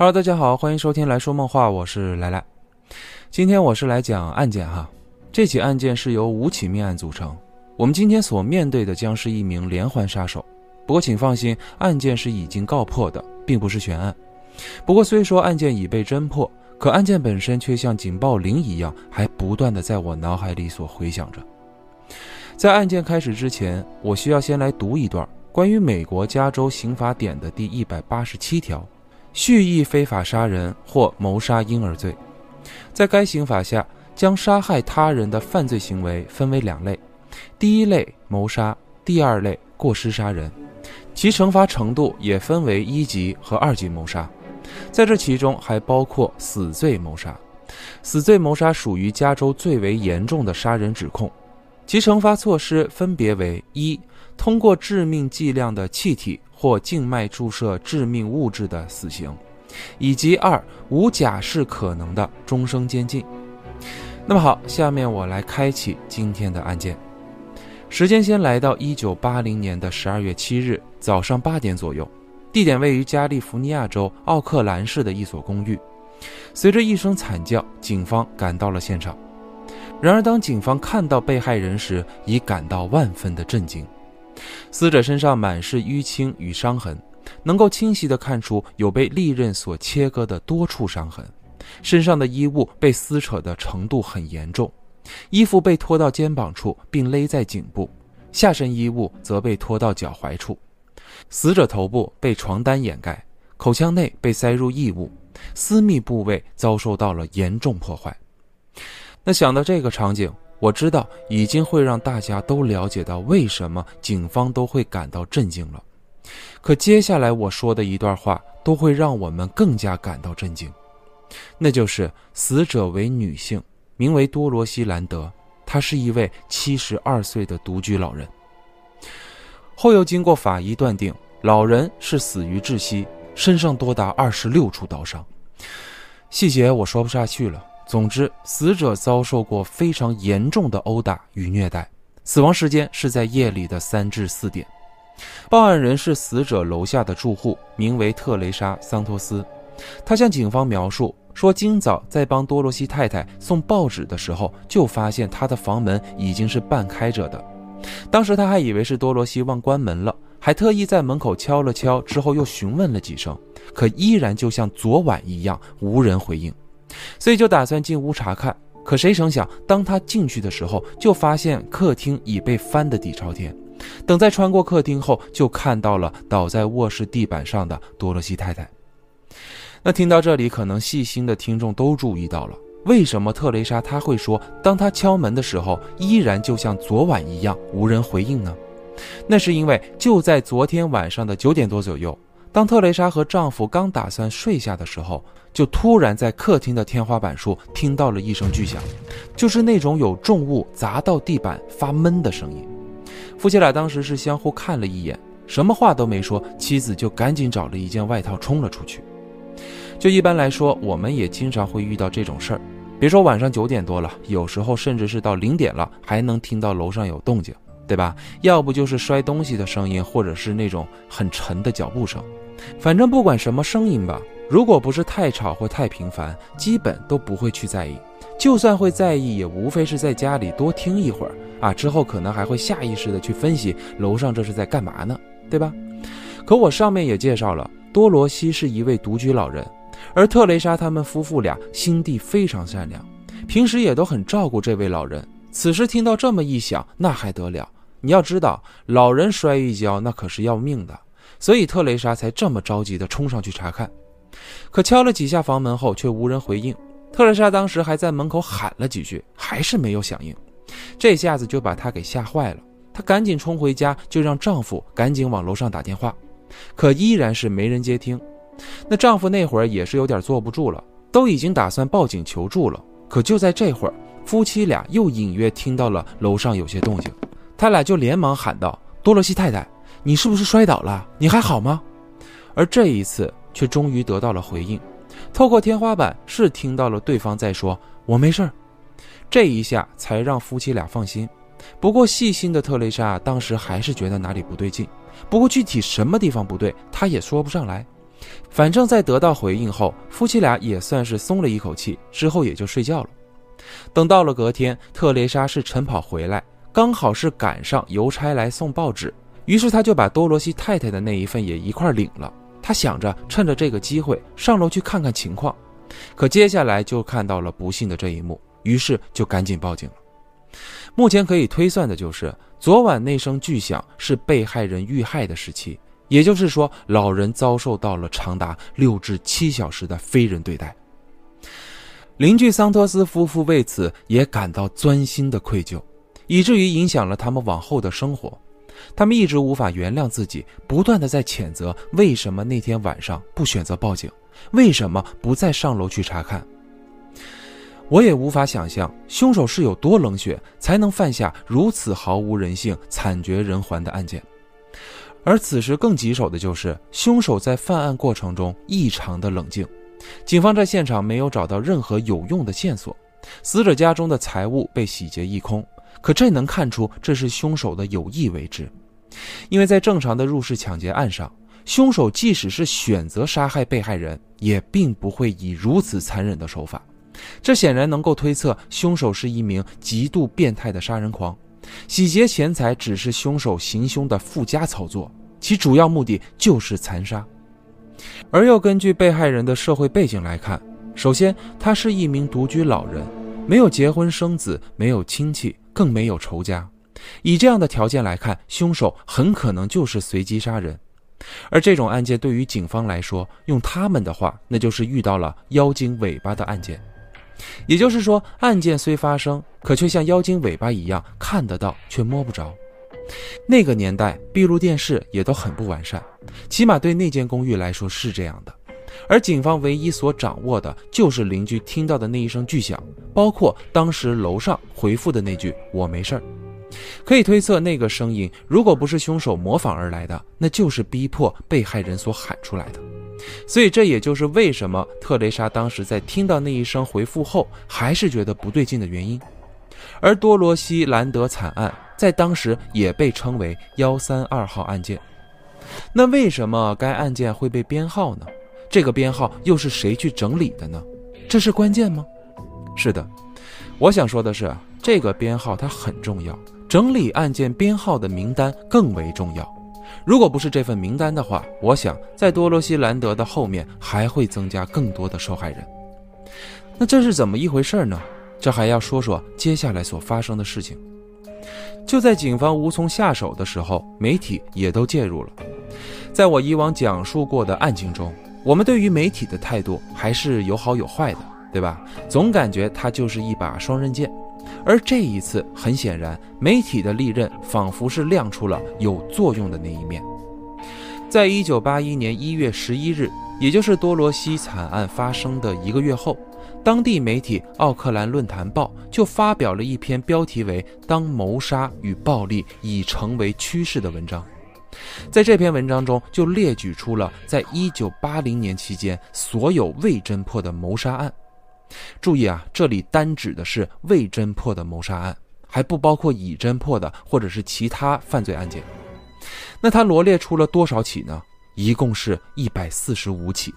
Hello，大家好，欢迎收听来说梦话，我是来来。今天我是来讲案件哈，这起案件是由五起命案组成。我们今天所面对的将是一名连环杀手。不过请放心，案件是已经告破的，并不是悬案。不过虽说案件已被侦破，可案件本身却像警报铃一样，还不断的在我脑海里所回响着。在案件开始之前，我需要先来读一段关于美国加州刑法典的第一百八十七条。蓄意非法杀人或谋杀婴儿罪，在该刑法下，将杀害他人的犯罪行为分为两类：第一类谋杀，第二类过失杀人，其惩罚程度也分为一级和二级谋杀。在这其中还包括死罪谋杀，死罪谋杀属于加州最为严重的杀人指控，其惩罚措施分别为一。通过致命剂量的气体或静脉注射致命物质的死刑，以及二无假释可能的终生监禁。那么好，下面我来开启今天的案件。时间先来到一九八零年的十二月七日早上八点左右，地点位于加利福尼亚州奥克兰市的一所公寓。随着一声惨叫，警方赶到了现场。然而，当警方看到被害人时，已感到万分的震惊。死者身上满是淤青与伤痕，能够清晰地看出有被利刃所切割的多处伤痕。身上的衣物被撕扯的程度很严重，衣服被拖到肩膀处并勒在颈部，下身衣物则被拖到脚踝处。死者头部被床单掩盖，口腔内被塞入异物，私密部位遭受到了严重破坏。那想到这个场景。我知道已经会让大家都了解到为什么警方都会感到震惊了，可接下来我说的一段话都会让我们更加感到震惊，那就是死者为女性，名为多罗西·兰德，她是一位七十二岁的独居老人。后又经过法医断定，老人是死于窒息，身上多达二十六处刀伤，细节我说不下去了。总之，死者遭受过非常严重的殴打与虐待，死亡时间是在夜里的三至四点。报案人是死者楼下的住户，名为特蕾莎·桑托斯。他向警方描述说，今早在帮多罗西太太送报纸的时候，就发现她的房门已经是半开着的。当时他还以为是多罗西忘关门了，还特意在门口敲了敲，之后又询问了几声，可依然就像昨晚一样，无人回应。所以就打算进屋查看，可谁成想，当他进去的时候，就发现客厅已被翻得底朝天。等再穿过客厅后，就看到了倒在卧室地板上的多罗西太太。那听到这里，可能细心的听众都注意到了，为什么特蕾莎她会说，当她敲门的时候，依然就像昨晚一样无人回应呢？那是因为就在昨天晚上的九点多左右。当特蕾莎和丈夫刚打算睡下的时候，就突然在客厅的天花板处听到了一声巨响，就是那种有重物砸到地板发闷的声音。夫妻俩当时是相互看了一眼，什么话都没说，妻子就赶紧找了一件外套冲了出去。就一般来说，我们也经常会遇到这种事儿，别说晚上九点多了，有时候甚至是到零点了，还能听到楼上有动静。对吧？要不就是摔东西的声音，或者是那种很沉的脚步声。反正不管什么声音吧，如果不是太吵或太频繁，基本都不会去在意。就算会在意，也无非是在家里多听一会儿啊，之后可能还会下意识的去分析楼上这是在干嘛呢？对吧？可我上面也介绍了，多罗西是一位独居老人，而特蕾莎他们夫妇俩心地非常善良，平时也都很照顾这位老人。此时听到这么一响，那还得了？你要知道，老人摔一跤那可是要命的，所以特蕾莎才这么着急地冲上去查看。可敲了几下房门后，却无人回应。特蕾莎当时还在门口喊了几句，还是没有响应。这下子就把她给吓坏了。她赶紧冲回家，就让丈夫赶紧往楼上打电话，可依然是没人接听。那丈夫那会儿也是有点坐不住了，都已经打算报警求助了。可就在这会儿，夫妻俩又隐约听到了楼上有些动静。他俩就连忙喊道：“多罗西太太，你是不是摔倒了？你还好吗？”而这一次却终于得到了回应，透过天花板是听到了对方在说：“我没事儿。”这一下才让夫妻俩放心。不过细心的特蕾莎当时还是觉得哪里不对劲，不过具体什么地方不对，她也说不上来。反正，在得到回应后，夫妻俩也算是松了一口气，之后也就睡觉了。等到了隔天，特蕾莎是晨跑回来，刚好是赶上邮差来送报纸，于是他就把多罗西太太的那一份也一块领了。他想着趁着这个机会上楼去看看情况，可接下来就看到了不幸的这一幕，于是就赶紧报警了。目前可以推算的就是，昨晚那声巨响是被害人遇害的时期，也就是说，老人遭受到了长达六至七小时的非人对待。邻居桑托斯夫妇为此也感到钻心的愧疚，以至于影响了他们往后的生活。他们一直无法原谅自己，不断的在谴责为什么那天晚上不选择报警，为什么不再上楼去查看。我也无法想象凶手是有多冷血，才能犯下如此毫无人性、惨绝人寰的案件。而此时更棘手的就是凶手在犯案过程中异常的冷静。警方在现场没有找到任何有用的线索，死者家中的财物被洗劫一空。可这能看出这是凶手的有意为之，因为在正常的入室抢劫案上，凶手即使是选择杀害被害人，也并不会以如此残忍的手法。这显然能够推测，凶手是一名极度变态的杀人狂，洗劫钱财只是凶手行凶的附加操作，其主要目的就是残杀。而又根据被害人的社会背景来看，首先他是一名独居老人，没有结婚生子，没有亲戚，更没有仇家。以这样的条件来看，凶手很可能就是随机杀人。而这种案件对于警方来说，用他们的话，那就是遇到了妖精尾巴的案件。也就是说，案件虽发生，可却像妖精尾巴一样看得到，却摸不着。那个年代，闭路电视也都很不完善，起码对那间公寓来说是这样的。而警方唯一所掌握的就是邻居听到的那一声巨响，包括当时楼上回复的那句“我没事儿”。可以推测，那个声音如果不是凶手模仿而来的，那就是逼迫被害人所喊出来的。所以，这也就是为什么特蕾莎当时在听到那一声回复后，还是觉得不对劲的原因。而多罗西·兰德惨案在当时也被称为“幺三二号案件”。那为什么该案件会被编号呢？这个编号又是谁去整理的呢？这是关键吗？是的，我想说的是，这个编号它很重要，整理案件编号的名单更为重要。如果不是这份名单的话，我想在多罗西·兰德的后面还会增加更多的受害人。那这是怎么一回事呢？这还要说说接下来所发生的事情。就在警方无从下手的时候，媒体也都介入了。在我以往讲述过的案情中，我们对于媒体的态度还是有好有坏的，对吧？总感觉它就是一把双刃剑。而这一次，很显然，媒体的利刃仿佛是亮出了有作用的那一面。在一九八一年一月十一日，也就是多罗西惨案发生的一个月后，当地媒体《奥克兰论坛报》就发表了一篇标题为《当谋杀与暴力已成为趋势》的文章。在这篇文章中，就列举出了在一九八零年期间所有未侦破的谋杀案。注意啊，这里单指的是未侦破的谋杀案，还不包括已侦破的或者是其他犯罪案件。那他罗列出了多少起呢？一共是一百四十五起。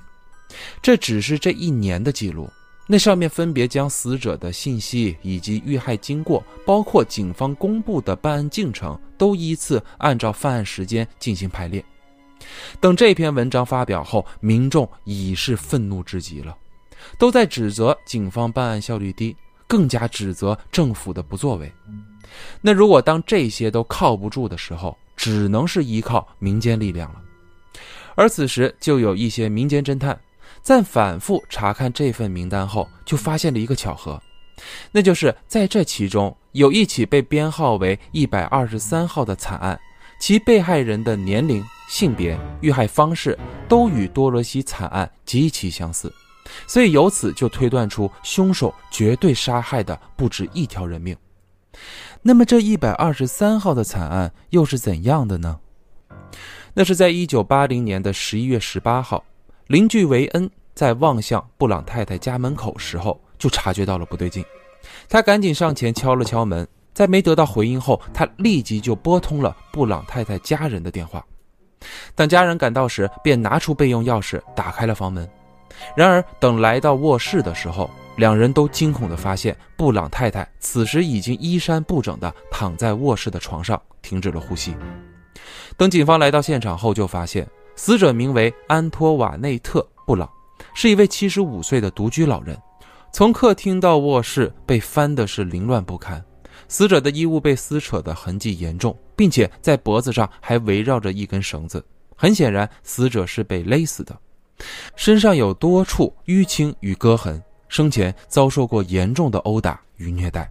这只是这一年的记录。那上面分别将死者的信息以及遇害经过，包括警方公布的办案进程，都依次按照犯案时间进行排列。等这篇文章发表后，民众已是愤怒至极了。都在指责警方办案效率低，更加指责政府的不作为。那如果当这些都靠不住的时候，只能是依靠民间力量了。而此时，就有一些民间侦探在反复查看这份名单后，就发现了一个巧合，那就是在这其中有一起被编号为一百二十三号的惨案，其被害人的年龄、性别、遇害方式都与多罗西惨案极其相似。所以由此就推断出凶手绝对杀害的不止一条人命。那么这一百二十三号的惨案又是怎样的呢？那是在一九八零年的十一月十八号，邻居维恩在望向布朗太太家门口时候就察觉到了不对劲，他赶紧上前敲了敲门，在没得到回应后，他立即就拨通了布朗太太家人的电话。等家人赶到时，便拿出备用钥匙打开了房门。然而，等来到卧室的时候，两人都惊恐地发现，布朗太太此时已经衣衫不整地躺在卧室的床上，停止了呼吸。等警方来到现场后，就发现死者名为安托瓦内特·布朗，是一位七十五岁的独居老人。从客厅到卧室被翻的是凌乱不堪，死者的衣物被撕扯的痕迹严重，并且在脖子上还围绕着一根绳子。很显然，死者是被勒死的，身上有多处淤青与割痕，生前遭受过严重的殴打与虐待。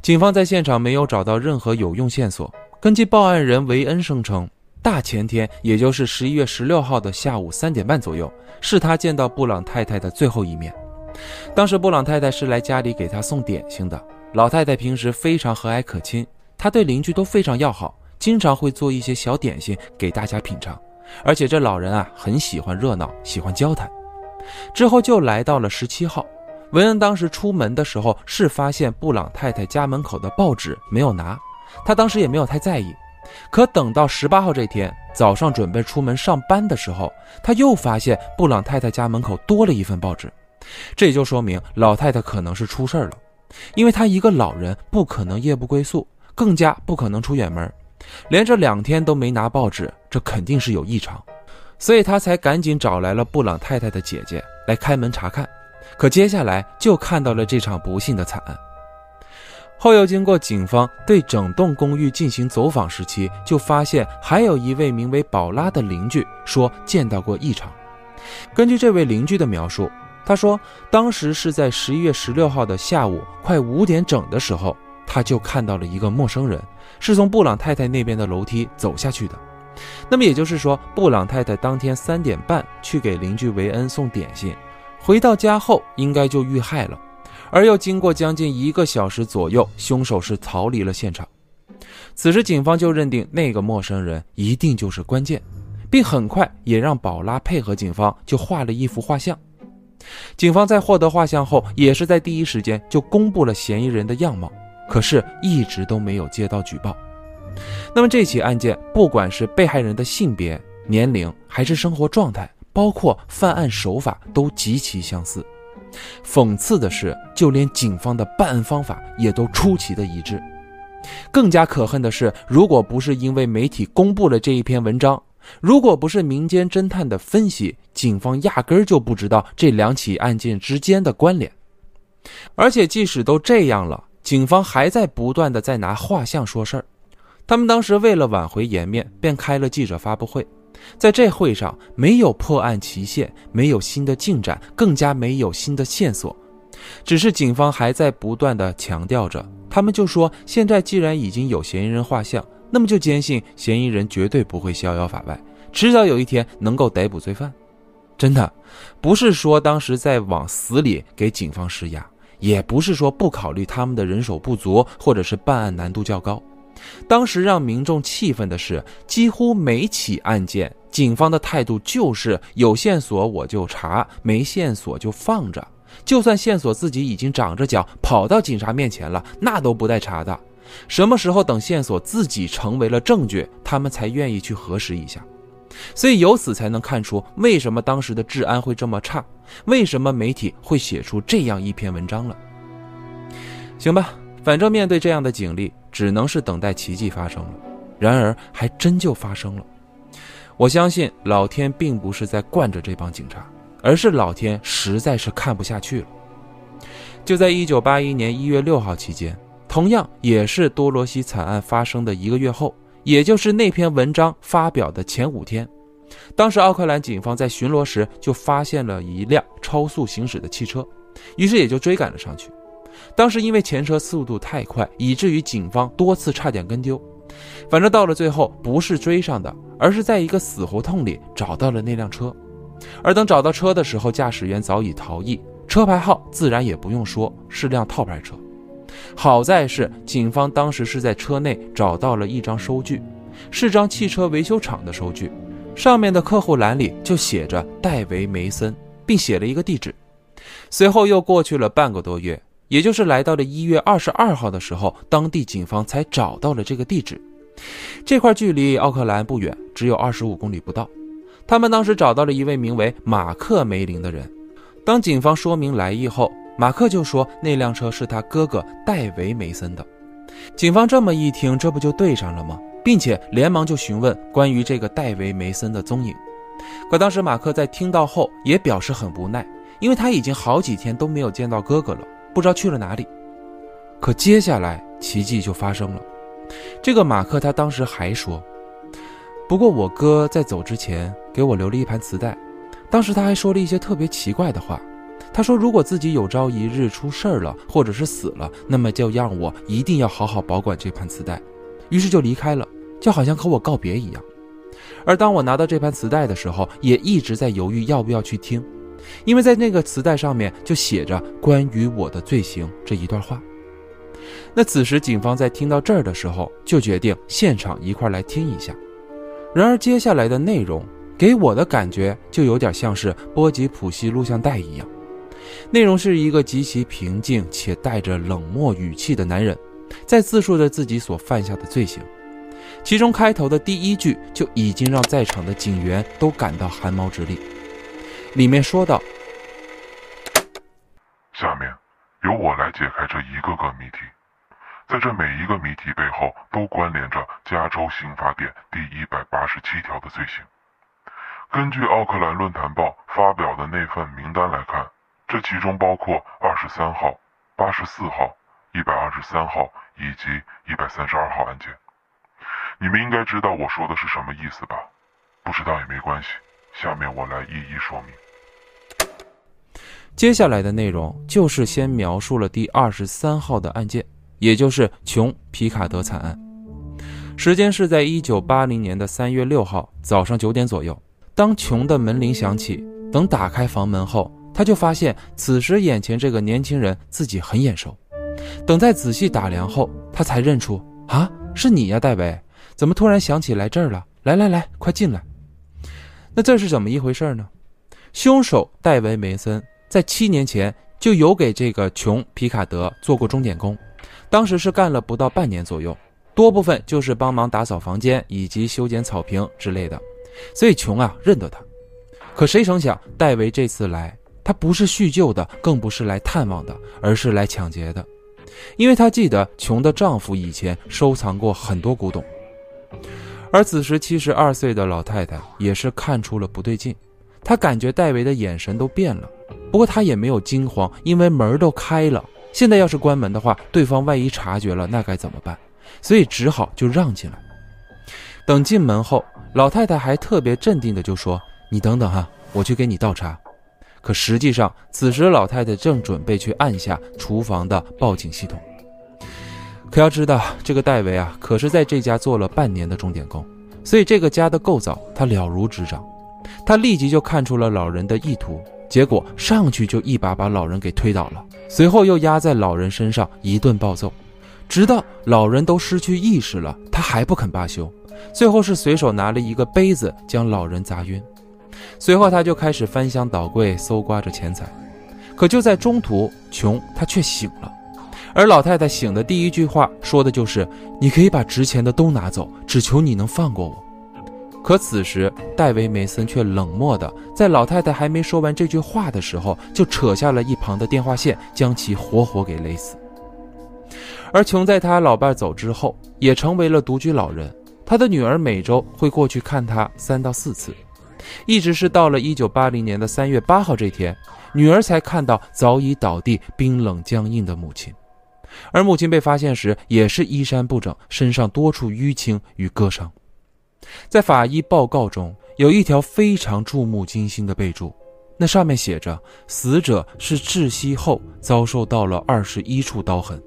警方在现场没有找到任何有用线索。根据报案人维恩声称，大前天，也就是十一月十六号的下午三点半左右，是他见到布朗太太的最后一面。当时布朗太太是来家里给他送点心的。老太太平时非常和蔼可亲，她对邻居都非常要好，经常会做一些小点心给大家品尝。而且这老人啊，很喜欢热闹，喜欢交谈。之后就来到了十七号，文恩当时出门的时候是发现布朗太太家门口的报纸没有拿，他当时也没有太在意。可等到十八号这天早上准备出门上班的时候，他又发现布朗太太家门口多了一份报纸。这也就说明老太太可能是出事儿了，因为她一个老人不可能夜不归宿，更加不可能出远门，连着两天都没拿报纸，这肯定是有异常，所以他才赶紧找来了布朗太太的姐姐来开门查看。可接下来就看到了这场不幸的惨案。后又经过警方对整栋公寓进行走访时期，就发现还有一位名为宝拉的邻居说见到过异常。根据这位邻居的描述。他说，当时是在十一月十六号的下午快五点整的时候，他就看到了一个陌生人，是从布朗太太那边的楼梯走下去的。那么也就是说，布朗太太当天三点半去给邻居维恩送点心，回到家后应该就遇害了，而又经过将近一个小时左右，凶手是逃离了现场。此时，警方就认定那个陌生人一定就是关键，并很快也让宝拉配合警方，就画了一幅画像。警方在获得画像后，也是在第一时间就公布了嫌疑人的样貌，可是一直都没有接到举报。那么这起案件，不管是被害人的性别、年龄，还是生活状态，包括犯案手法，都极其相似。讽刺的是，就连警方的办案方法也都出奇的一致。更加可恨的是，如果不是因为媒体公布了这一篇文章，如果不是民间侦探的分析，警方压根儿就不知道这两起案件之间的关联。而且，即使都这样了，警方还在不断的在拿画像说事儿。他们当时为了挽回颜面，便开了记者发布会。在这会上，没有破案期限，没有新的进展，更加没有新的线索。只是警方还在不断的强调着，他们就说：现在既然已经有嫌疑人画像。那么就坚信嫌疑人绝对不会逍遥法外，迟早有一天能够逮捕罪犯。真的，不是说当时在往死里给警方施压，也不是说不考虑他们的人手不足或者是办案难度较高。当时让民众气愤的是，几乎每起案件，警方的态度就是有线索我就查，没线索就放着。就算线索自己已经长着脚跑到警察面前了，那都不带查的。什么时候等线索自己成为了证据，他们才愿意去核实一下。所以由此才能看出为什么当时的治安会这么差，为什么媒体会写出这样一篇文章了。行吧，反正面对这样的警力，只能是等待奇迹发生了。然而还真就发生了。我相信老天并不是在惯着这帮警察，而是老天实在是看不下去了。就在一九八一年一月六号期间。同样也是多罗西惨案发生的一个月后，也就是那篇文章发表的前五天，当时奥克兰警方在巡逻时就发现了一辆超速行驶的汽车，于是也就追赶了上去。当时因为前车速度太快，以至于警方多次差点跟丢。反正到了最后，不是追上的，而是在一个死胡同里找到了那辆车。而等找到车的时候，驾驶员早已逃逸，车牌号自然也不用说，是辆套牌车。好在是警方当时是在车内找到了一张收据，是张汽车维修厂的收据，上面的客户栏里就写着戴维·梅森，并写了一个地址。随后又过去了半个多月，也就是来到了一月二十二号的时候，当地警方才找到了这个地址。这块距离奥克兰不远，只有二十五公里不到。他们当时找到了一位名为马克梅林的人。当警方说明来意后，马克就说那辆车是他哥哥戴维梅森的。警方这么一听，这不就对上了吗？并且连忙就询问关于这个戴维梅森的踪影。可当时马克在听到后也表示很无奈，因为他已经好几天都没有见到哥哥了，不知道去了哪里。可接下来奇迹就发生了。这个马克他当时还说。不过我哥在走之前给我留了一盘磁带，当时他还说了一些特别奇怪的话。他说如果自己有朝一日出事儿了，或者是死了，那么就让我一定要好好保管这盘磁带。于是就离开了，就好像和我告别一样。而当我拿到这盘磁带的时候，也一直在犹豫要不要去听，因为在那个磁带上面就写着关于我的罪行这一段话。那此时警方在听到这儿的时候，就决定现场一块来听一下。然而，接下来的内容给我的感觉就有点像是波吉普西录像带一样。内容是一个极其平静且带着冷漠语气的男人，在自述着自己所犯下的罪行。其中开头的第一句就已经让在场的警员都感到汗毛直立。里面说道：“下面由我来解开这一个个谜题。”在这每一个谜题背后，都关联着加州刑法典第一百八十七条的罪行。根据奥克兰论坛报发表的那份名单来看，这其中包括二十三号、八十四号、一百二十三号以及一百三十二号案件。你们应该知道我说的是什么意思吧？不知道也没关系，下面我来一一说明。接下来的内容就是先描述了第二十三号的案件。也就是琼皮卡德惨案，时间是在一九八零年的三月六号早上九点左右。当琼的门铃响起，等打开房门后，他就发现此时眼前这个年轻人自己很眼熟。等再仔细打量后，他才认出啊，是你呀，戴维！怎么突然想起来这儿了？来来来，快进来。那这是怎么一回事呢？凶手戴维梅森在七年前就有给这个琼皮卡德做过钟点工。当时是干了不到半年左右，多部分就是帮忙打扫房间以及修剪草坪之类的，所以琼啊认得他。可谁成想，戴维这次来，他不是叙旧的，更不是来探望的，而是来抢劫的，因为他记得琼的丈夫以前收藏过很多古董。而此时七十二岁的老太太也是看出了不对劲，她感觉戴维的眼神都变了，不过她也没有惊慌，因为门都开了。现在要是关门的话，对方万一察觉了，那该怎么办？所以只好就让进来。等进门后，老太太还特别镇定的就说：“你等等哈，我去给你倒茶。”可实际上，此时老太太正准备去按下厨房的报警系统。可要知道，这个戴维啊，可是在这家做了半年的钟点工，所以这个家的构造他了如指掌。他立即就看出了老人的意图，结果上去就一把把老人给推倒了。随后又压在老人身上一顿暴揍，直到老人都失去意识了，他还不肯罢休。最后是随手拿了一个杯子将老人砸晕，随后他就开始翻箱倒柜搜刮着钱财。可就在中途，琼他却醒了，而老太太醒的第一句话说的就是：“你可以把值钱的都拿走，只求你能放过我。”可此时，戴维·梅森却冷漠地在老太太还没说完这句话的时候，就扯下了一旁的电话线，将其活活给勒死。而琼在他老伴走之后，也成为了独居老人。他的女儿每周会过去看他三到四次，一直是到了一九八零年的三月八号这天，女儿才看到早已倒地、冰冷僵硬的母亲。而母亲被发现时，也是衣衫不整，身上多处淤青与割伤。在法医报告中有一条非常触目惊心的备注，那上面写着：“死者是窒息后遭受到了二十一处刀痕。”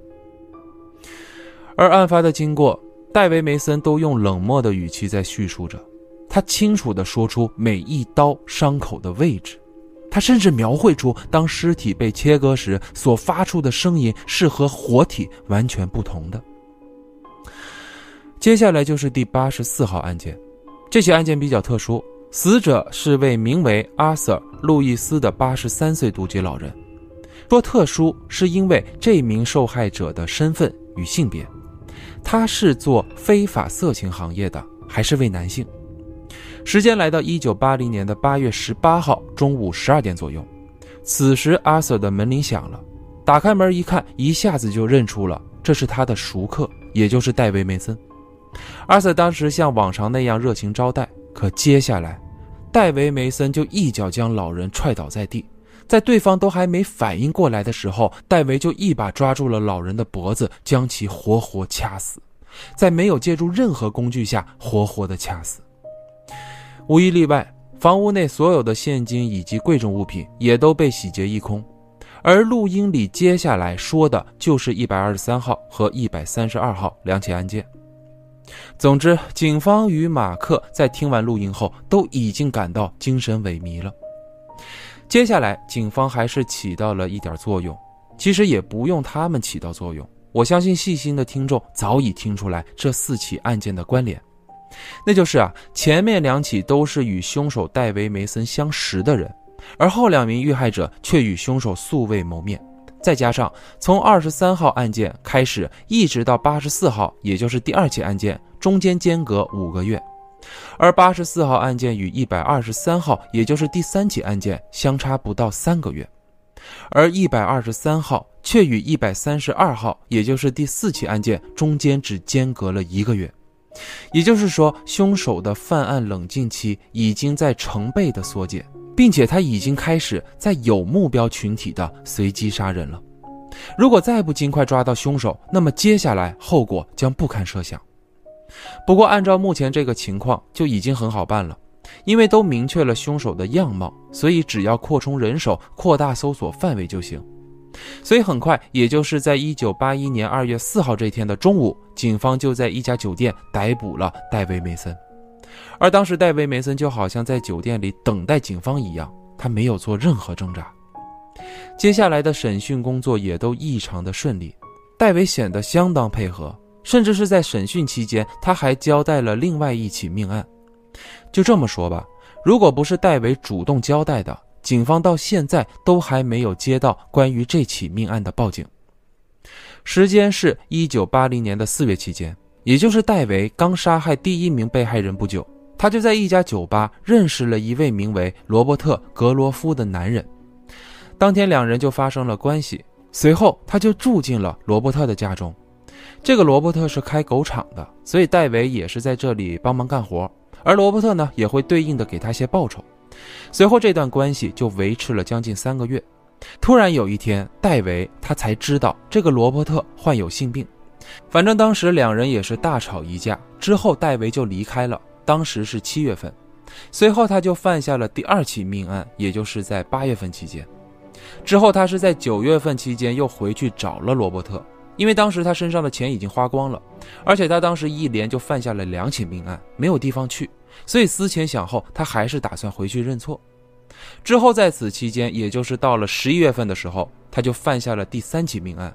而案发的经过，戴维·梅森都用冷漠的语气在叙述着。他清楚地说出每一刀伤口的位置，他甚至描绘出当尸体被切割时所发出的声音是和活体完全不同的。接下来就是第八十四号案件，这起案件比较特殊，死者是位名为阿瑟·路易斯的八十三岁独居老人。说特殊是因为这名受害者的身份与性别，他是做非法色情行业的，还是位男性？时间来到一九八零年的八月十八号中午十二点左右，此时阿 Sir 的门铃响了，打开门一看，一下子就认出了这是他的熟客，也就是戴维·梅森。阿 Sir 当时像往常那样热情招待，可接下来，戴维·梅森就一脚将老人踹倒在地，在对方都还没反应过来的时候，戴维就一把抓住了老人的脖子，将其活活掐死，在没有借助任何工具下活活的掐死。无一例外，房屋内所有的现金以及贵重物品也都被洗劫一空。而录音里接下来说的就是一百二十三号和一百三十二号两起案件。总之，警方与马克在听完录音后都已经感到精神萎靡了。接下来，警方还是起到了一点作用，其实也不用他们起到作用，我相信细心的听众早已听出来这四起案件的关联。那就是啊，前面两起都是与凶手戴维·梅森相识的人，而后两名遇害者却与凶手素未谋面。再加上从二十三号案件开始，一直到八十四号，也就是第二起案件，中间间隔五个月，而八十四号案件与一百二十三号，也就是第三起案件，相差不到三个月，而一百二十三号却与一百三十二号，也就是第四起案件，中间只间隔了一个月。也就是说，凶手的犯案冷静期已经在成倍的缩减，并且他已经开始在有目标群体的随机杀人了。如果再不尽快抓到凶手，那么接下来后果将不堪设想。不过，按照目前这个情况，就已经很好办了，因为都明确了凶手的样貌，所以只要扩充人手、扩大搜索范围就行。所以很快，也就是在一九八一年二月四号这天的中午，警方就在一家酒店逮捕了戴维·梅森。而当时，戴维·梅森就好像在酒店里等待警方一样，他没有做任何挣扎。接下来的审讯工作也都异常的顺利，戴维显得相当配合，甚至是在审讯期间，他还交代了另外一起命案。就这么说吧，如果不是戴维主动交代的，警方到现在都还没有接到关于这起命案的报警。时间是一九八零年的四月期间，也就是戴维刚杀害第一名被害人不久，他就在一家酒吧认识了一位名为罗伯特·格罗夫的男人。当天两人就发生了关系，随后他就住进了罗伯特的家中。这个罗伯特是开狗场的，所以戴维也是在这里帮忙干活，而罗伯特呢也会对应的给他些报酬。随后，这段关系就维持了将近三个月。突然有一天，戴维他才知道这个罗伯特患有性病。反正当时两人也是大吵一架，之后戴维就离开了。当时是七月份，随后他就犯下了第二起命案，也就是在八月份期间。之后他是在九月份期间又回去找了罗伯特，因为当时他身上的钱已经花光了，而且他当时一连就犯下了两起命案，没有地方去。所以思前想后，他还是打算回去认错。之后在此期间，也就是到了十一月份的时候，他就犯下了第三起命案。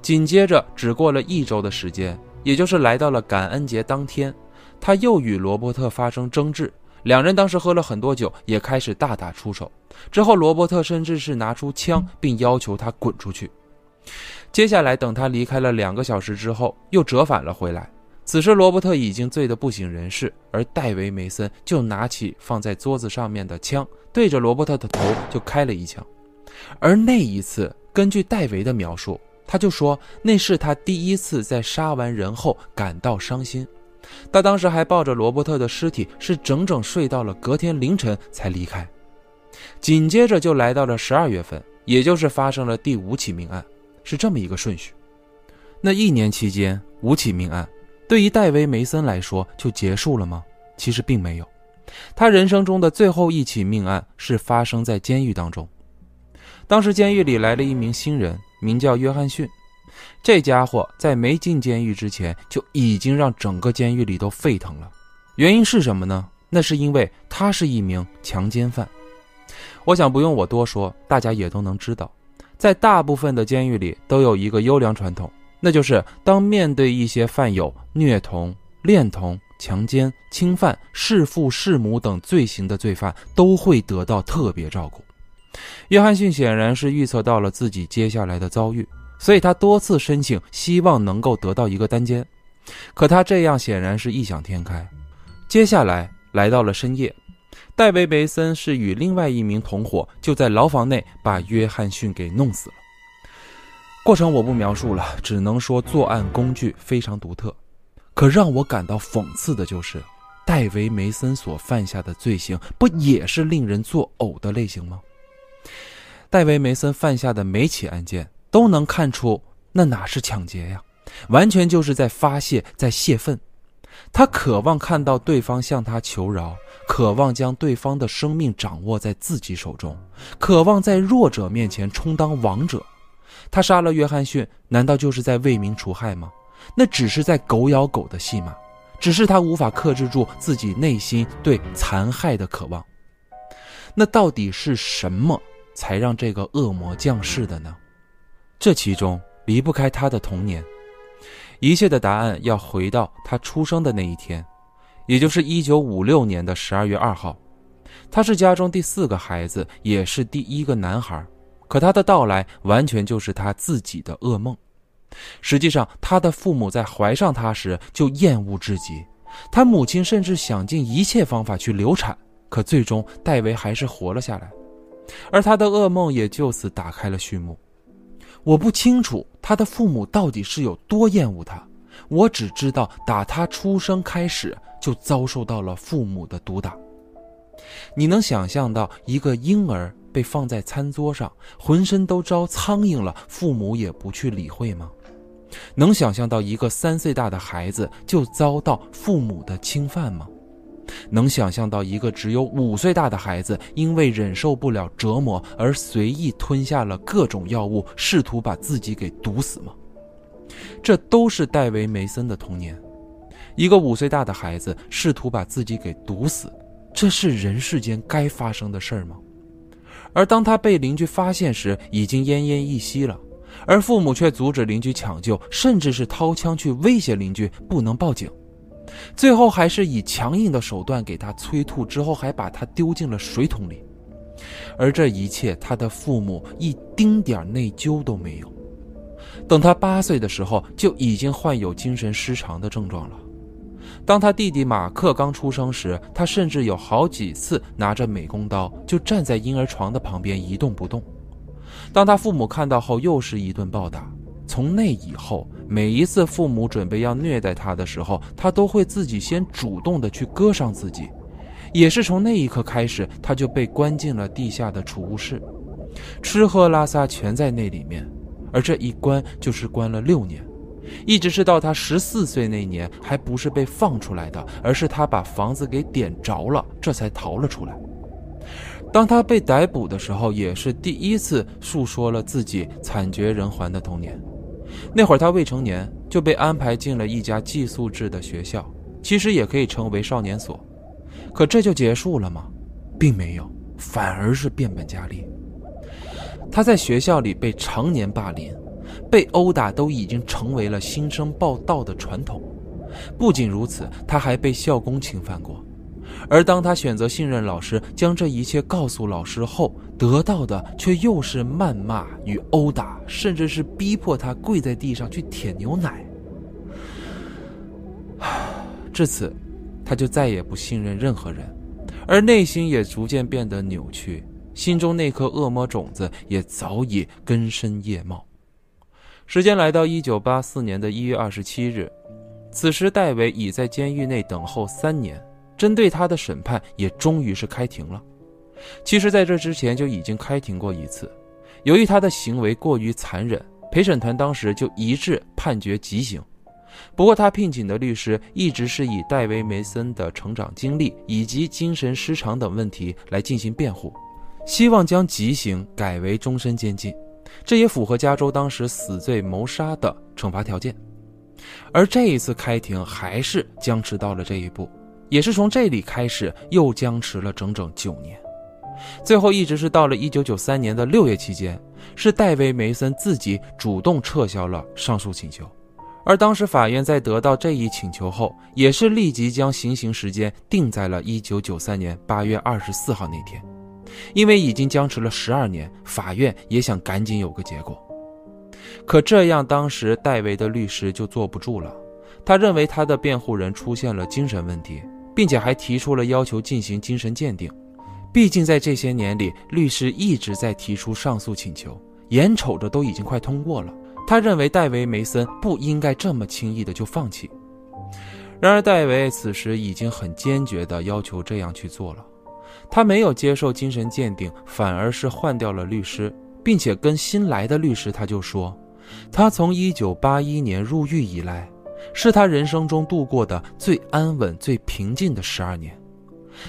紧接着，只过了一周的时间，也就是来到了感恩节当天，他又与罗伯特发生争执。两人当时喝了很多酒，也开始大打出手。之后，罗伯特甚至是拿出枪，并要求他滚出去。接下来，等他离开了两个小时之后，又折返了回来。此时，罗伯特已经醉得不省人事，而戴维·梅森就拿起放在桌子上面的枪，对着罗伯特的头就开了一枪。而那一次，根据戴维的描述，他就说那是他第一次在杀完人后感到伤心。他当时还抱着罗伯特的尸体，是整整睡到了隔天凌晨才离开。紧接着就来到了十二月份，也就是发生了第五起命案，是这么一个顺序。那一年期间，五起命案。对于戴维·梅森来说，就结束了吗？其实并没有，他人生中的最后一起命案是发生在监狱当中。当时监狱里来了一名新人，名叫约翰逊。这家伙在没进监狱之前，就已经让整个监狱里都沸腾了。原因是什么呢？那是因为他是一名强奸犯。我想不用我多说，大家也都能知道，在大部分的监狱里都有一个优良传统。那就是当面对一些犯有虐童、恋童、强奸、侵犯、弑父弑母等罪行的罪犯，都会得到特别照顾。约翰逊显然是预测到了自己接下来的遭遇，所以他多次申请，希望能够得到一个单间。可他这样显然是异想天开。接下来来到了深夜，戴维·梅森是与另外一名同伙就在牢房内把约翰逊给弄死了。过程我不描述了，只能说作案工具非常独特。可让我感到讽刺的就是，戴维·梅森所犯下的罪行，不也是令人作呕的类型吗？戴维·梅森犯下的每起案件都能看出，那哪是抢劫呀，完全就是在发泄，在泄愤。他渴望看到对方向他求饶，渴望将对方的生命掌握在自己手中，渴望在弱者面前充当王者。他杀了约翰逊，难道就是在为民除害吗？那只是在狗咬狗的戏码，只是他无法克制住自己内心对残害的渴望。那到底是什么才让这个恶魔降世的呢？这其中离不开他的童年，一切的答案要回到他出生的那一天，也就是一九五六年的十二月二号。他是家中第四个孩子，也是第一个男孩，可他的到来完全就是他自己的噩梦。实际上，他的父母在怀上他时就厌恶至极，他母亲甚至想尽一切方法去流产，可最终戴维还是活了下来，而他的噩梦也就此打开了序幕。我不清楚他的父母到底是有多厌恶他，我只知道打他出生开始就遭受到了父母的毒打。你能想象到一个婴儿被放在餐桌上，浑身都招苍蝇了，父母也不去理会吗？能想象到一个三岁大的孩子就遭到父母的侵犯吗？能想象到一个只有五岁大的孩子因为忍受不了折磨而随意吞下了各种药物，试图把自己给毒死吗？这都是戴维·梅森的童年。一个五岁大的孩子试图把自己给毒死，这是人世间该发生的事儿吗？而当他被邻居发现时，已经奄奄一息了。而父母却阻止邻居抢救，甚至是掏枪去威胁邻居不能报警，最后还是以强硬的手段给他催吐，之后还把他丢进了水桶里。而这一切，他的父母一丁点内疚都没有。等他八岁的时候，就已经患有精神失常的症状了。当他弟弟马克刚出生时，他甚至有好几次拿着美工刀就站在婴儿床的旁边一动不动。当他父母看到后，又是一顿暴打。从那以后，每一次父母准备要虐待他的时候，他都会自己先主动的去割伤自己。也是从那一刻开始，他就被关进了地下的储物室，吃喝拉撒全在那里面。而这一关就是关了六年，一直是到他十四岁那年，还不是被放出来的，而是他把房子给点着了，这才逃了出来。当他被逮捕的时候，也是第一次诉说了自己惨绝人寰的童年。那会儿他未成年，就被安排进了一家寄宿制的学校，其实也可以称为少年所。可这就结束了吗？并没有，反而是变本加厉。他在学校里被常年霸凌，被殴打都已经成为了新生报道的传统。不仅如此，他还被校工侵犯过。而当他选择信任老师，将这一切告诉老师后，得到的却又是谩骂与殴打，甚至是逼迫他跪在地上去舔牛奶。至此，他就再也不信任任何人，而内心也逐渐变得扭曲，心中那颗恶魔种子也早已根深叶茂。时间来到一九八四年的一月二十七日，此时戴维已在监狱内等候三年。针对他的审判也终于是开庭了。其实，在这之前就已经开庭过一次。由于他的行为过于残忍，陪审团当时就一致判决极刑。不过，他聘请的律师一直是以戴维·梅森的成长经历以及精神失常等问题来进行辩护，希望将极刑改为终身监禁。这也符合加州当时死罪谋杀的惩罚条件。而这一次开庭还是僵持到了这一步。也是从这里开始，又僵持了整整九年，最后一直是到了一九九三年的六月期间，是戴维·梅森自己主动撤销了上诉请求，而当时法院在得到这一请求后，也是立即将行刑时间定在了一九九三年八月二十四号那天，因为已经僵持了十二年，法院也想赶紧有个结果，可这样当时戴维的律师就坐不住了。他认为他的辩护人出现了精神问题，并且还提出了要求进行精神鉴定。毕竟在这些年里，律师一直在提出上诉请求，眼瞅着都已经快通过了。他认为戴维·梅森不应该这么轻易的就放弃。然而，戴维此时已经很坚决地要求这样去做了。他没有接受精神鉴定，反而是换掉了律师，并且跟新来的律师他就说，他从1981年入狱以来，是他人生中度过的最安稳、最平静的十二年。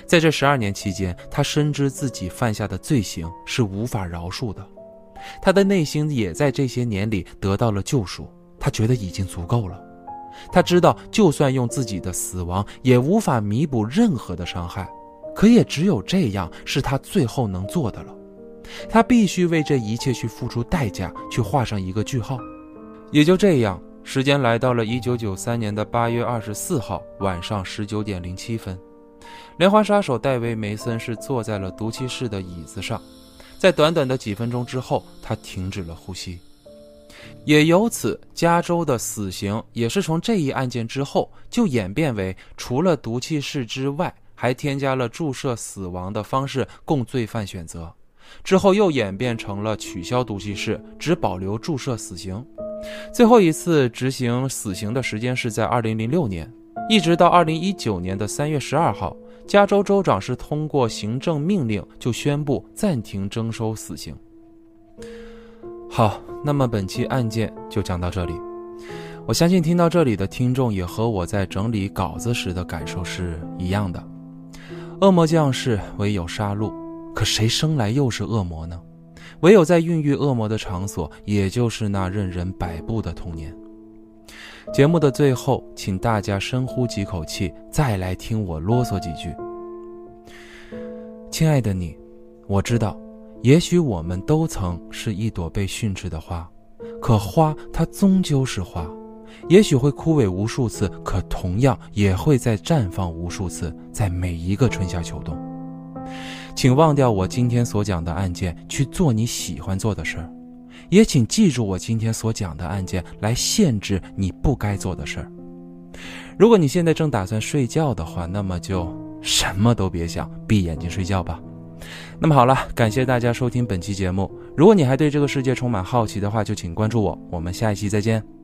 在这十二年期间，他深知自己犯下的罪行是无法饶恕的，他的内心也在这些年里得到了救赎。他觉得已经足够了。他知道，就算用自己的死亡，也无法弥补任何的伤害。可也只有这样，是他最后能做的了。他必须为这一切去付出代价，去画上一个句号。也就这样，时间来到了一九九三年的八月二十四号晚上十九点零七分，连环杀手戴维·梅森是坐在了毒气室的椅子上，在短短的几分钟之后，他停止了呼吸。也由此，加州的死刑也是从这一案件之后就演变为除了毒气室之外。还添加了注射死亡的方式供罪犯选择，之后又演变成了取消毒气室，只保留注射死刑。最后一次执行死刑的时间是在二零零六年，一直到二零一九年的三月十二号，加州州长是通过行政命令就宣布暂停征收死刑。好，那么本期案件就讲到这里。我相信听到这里的听众也和我在整理稿子时的感受是一样的。恶魔降世，唯有杀戮。可谁生来又是恶魔呢？唯有在孕育恶魔的场所，也就是那任人摆布的童年。节目的最后，请大家深呼几口气，再来听我啰嗦几句。亲爱的你，我知道，也许我们都曾是一朵被训斥的花，可花它终究是花。也许会枯萎无数次，可同样也会在绽放无数次，在每一个春夏秋冬。请忘掉我今天所讲的案件，去做你喜欢做的事儿；也请记住我今天所讲的案件，来限制你不该做的事儿。如果你现在正打算睡觉的话，那么就什么都别想，闭眼睛睡觉吧。那么好了，感谢大家收听本期节目。如果你还对这个世界充满好奇的话，就请关注我。我们下一期再见。